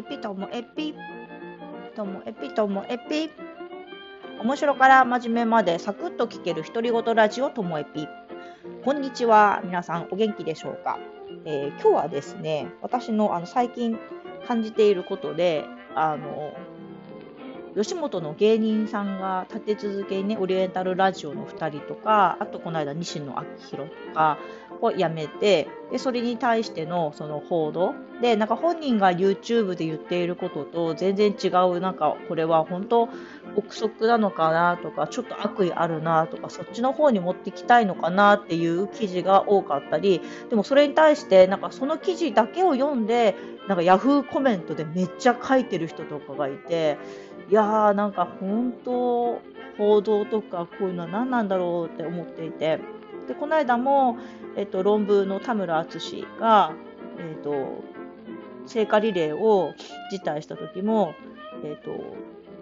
エピともエピともエピともエピ。面白から真面目までサクッと聞ける独り言ラジオともエピ。こんにちは皆さんお元気でしょうか、えー、今日はですね私のあの最近感じていることであの吉本の芸人さんが立て続けにね、オリエンタルラジオの2人とか、あとこの間西野昭弘とかを辞めて、で、それに対してのその報道。で、なんか本人が YouTube で言っていることと全然違う、なんかこれは本当憶測なのかなとか、ちょっと悪意あるなとか、そっちの方に持ってきたいのかなっていう記事が多かったり、でもそれに対して、なんかその記事だけを読んで、なんか Yahoo コメントでめっちゃ書いてる人とかがいて、いやーなんか本当報道とかこういうのは何なんだろうって思っていて。でこの間も、えっと、論文の田村淳が、えっと、聖火リレーを辞退した時も、えっと、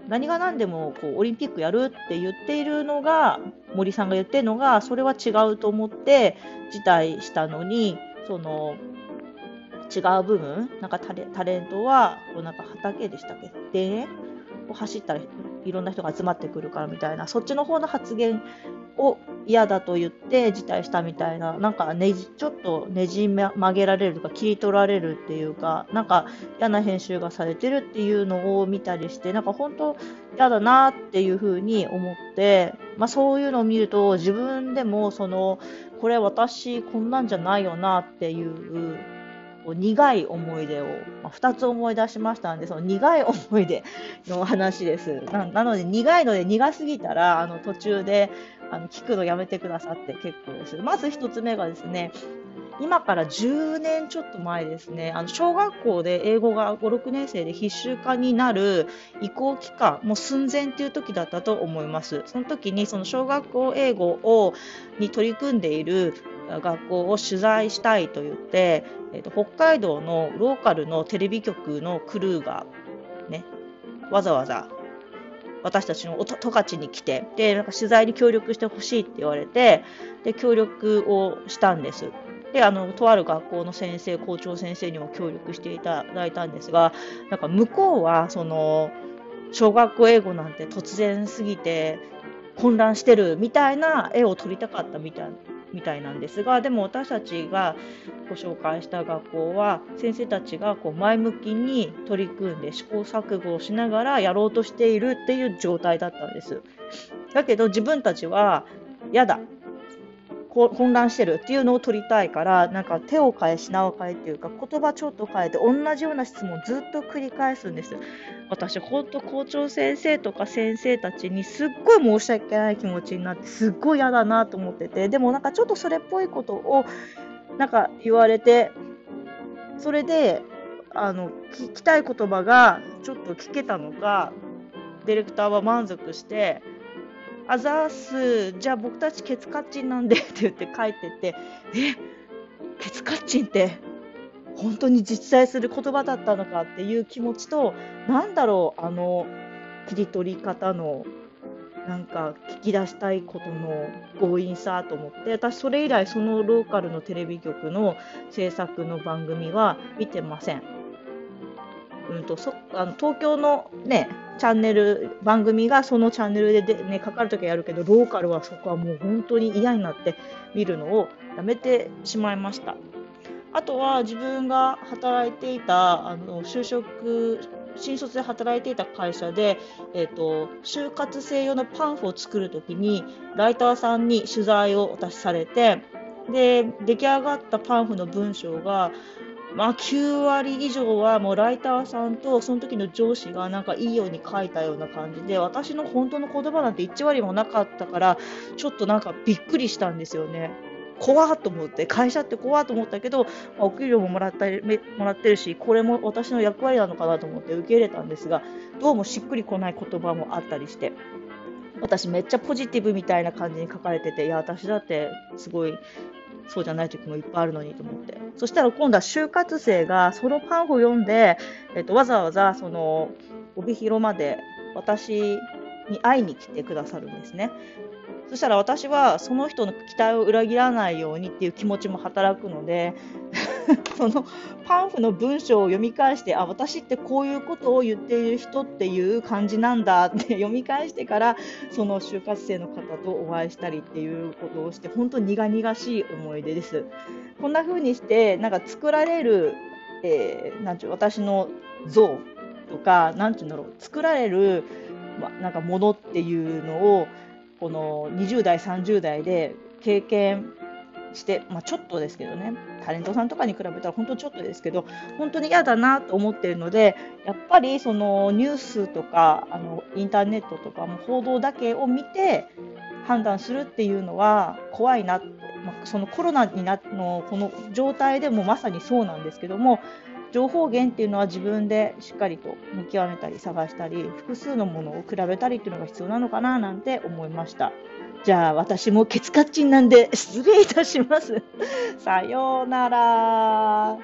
何が何でもこうオリンピックやるって言っているのが森さんが言ってるのがそれは違うと思って辞退したのにその違う部分なんかタレントはこうなんか畑でしたっけ？でを走ったらいろんな人が集まってくるからみたいなそっちの方の発言を嫌だと言って辞退したみたいななんかねじちょっとねじ曲げられるとか切り取られるっていうかなんか嫌な編集がされてるっていうのを見たりしてなんか本当嫌だなっていうふうに思って、まあ、そういうのを見ると自分でもそのこれ私こんなんじゃないよなっていうこう苦い思い出を、まあ、2つ思い出しましたので、その苦い思い出の話です。ななので、苦いので苦すぎたら、あの途中であの聞くのやめてくださって結構です。まず1つ目がですね、今から10年ちょっと前ですね、あの小学校で英語が5、6年生で必修化になる移行期間、もう寸前っていう時だったと思います。その時にその小学校英語をに取り組んでいる学校を取材したいと言って、えーと、北海道のローカルのテレビ局のクルーが、ね、わざわざ私たちの十勝に来てでなんか取材に協力してほしいって言われてで協力をしたんです。であのとある学校の先生校長先生にも協力していただいたんですがなんか向こうはその小学校英語なんて突然すぎて混乱してるみたいな絵を撮りたかったみたいみたいなんですがでも私たちがご紹介した学校は先生たちがこう前向きに取り組んで試行錯誤をしながらやろうとしているっていう状態だったんです。だけど自分たちは嫌だ混乱してるっていうのを取りたいからなんか手を変え品を変えっていうか言葉ちょっと変えて同じような質問をずっと繰り返すんです私ほんと校長先生とか先生たちにすっごい申し訳ない気持ちになってすっごい嫌だなと思っててでもなんかちょっとそれっぽいことをなんか言われてそれであの聞きたい言葉がちょっと聞けたのかディレクターは満足してあざーす、じゃあ僕たちケツカッチンなんで。って言って帰ってて、え、ケツカッチンって。本当に実在する言葉だったのかっていう気持ちと、なんだろう、あの切り取り方のなんか聞き出したいことの強引さと思って。私それ以来そのローカルのテレビ局の制作の番組は見てません。うんとそあの東京のねチャンネル、番組がそのチャンネルでで、ね、かかるときはやるけど、ローカルはそこはもう本当に嫌になって見るのをやめてしまいました。あとは自分が働いていた、あの就職、新卒で働いていた会社で、えーと、就活生用のパンフを作るときに、ライターさんに取材を私されて、で出来上がったパンフの文章がまあ、9割以上はもうライターさんとその時の上司がなんかいいように書いたような感じで私の本当の言葉なんて1割もなかったからちょっとなんかびっくりしたんですよね。怖っと思って会社って怖っと思ったけど、まあ、お給料ももらったもらってるしこれも私の役割なのかなと思って受け入れたんですがどうもしっくりこない言葉もあったりして私めっちゃポジティブみたいな感じに書かれてていや私だってすごいそうじゃない時もいっぱいあるのにと思って。そしたら今度は就活生がそのパンフを読んで、えっと、わざわざその帯広まで私に会いに来てくださるんですね。そしたら私はその人の期待を裏切らないようにっていう気持ちも働くので そのパンフの文章を読み返してあ私ってこういうことを言っている人っていう感じなんだって 読み返してからその就活生の方とお会いしたりっていうことをして本当に苦々しい思い出です。こんな風にしてなんか作られる、えー、なんちゅう私の像とかなんて言うんだろう作られる、ま、なんかものっていうのをこの20代30代で経験して、まあ、ちょっとですけどねタレントさんとかに比べたら本当ちょっとですけど本当に嫌だなと思っているのでやっぱりそのニュースとかあのインターネットとかも報道だけを見て判断するっていうのは怖いな、まあ、そのコロナになのこの状態でもまさにそうなんですけども情報源っていうのは自分でしっかりと見極めたり探したり複数のものを比べたりっていうのが必要なのかななんて思いました。じゃあ私もケツカッチンなんで失礼いたします。さようなら。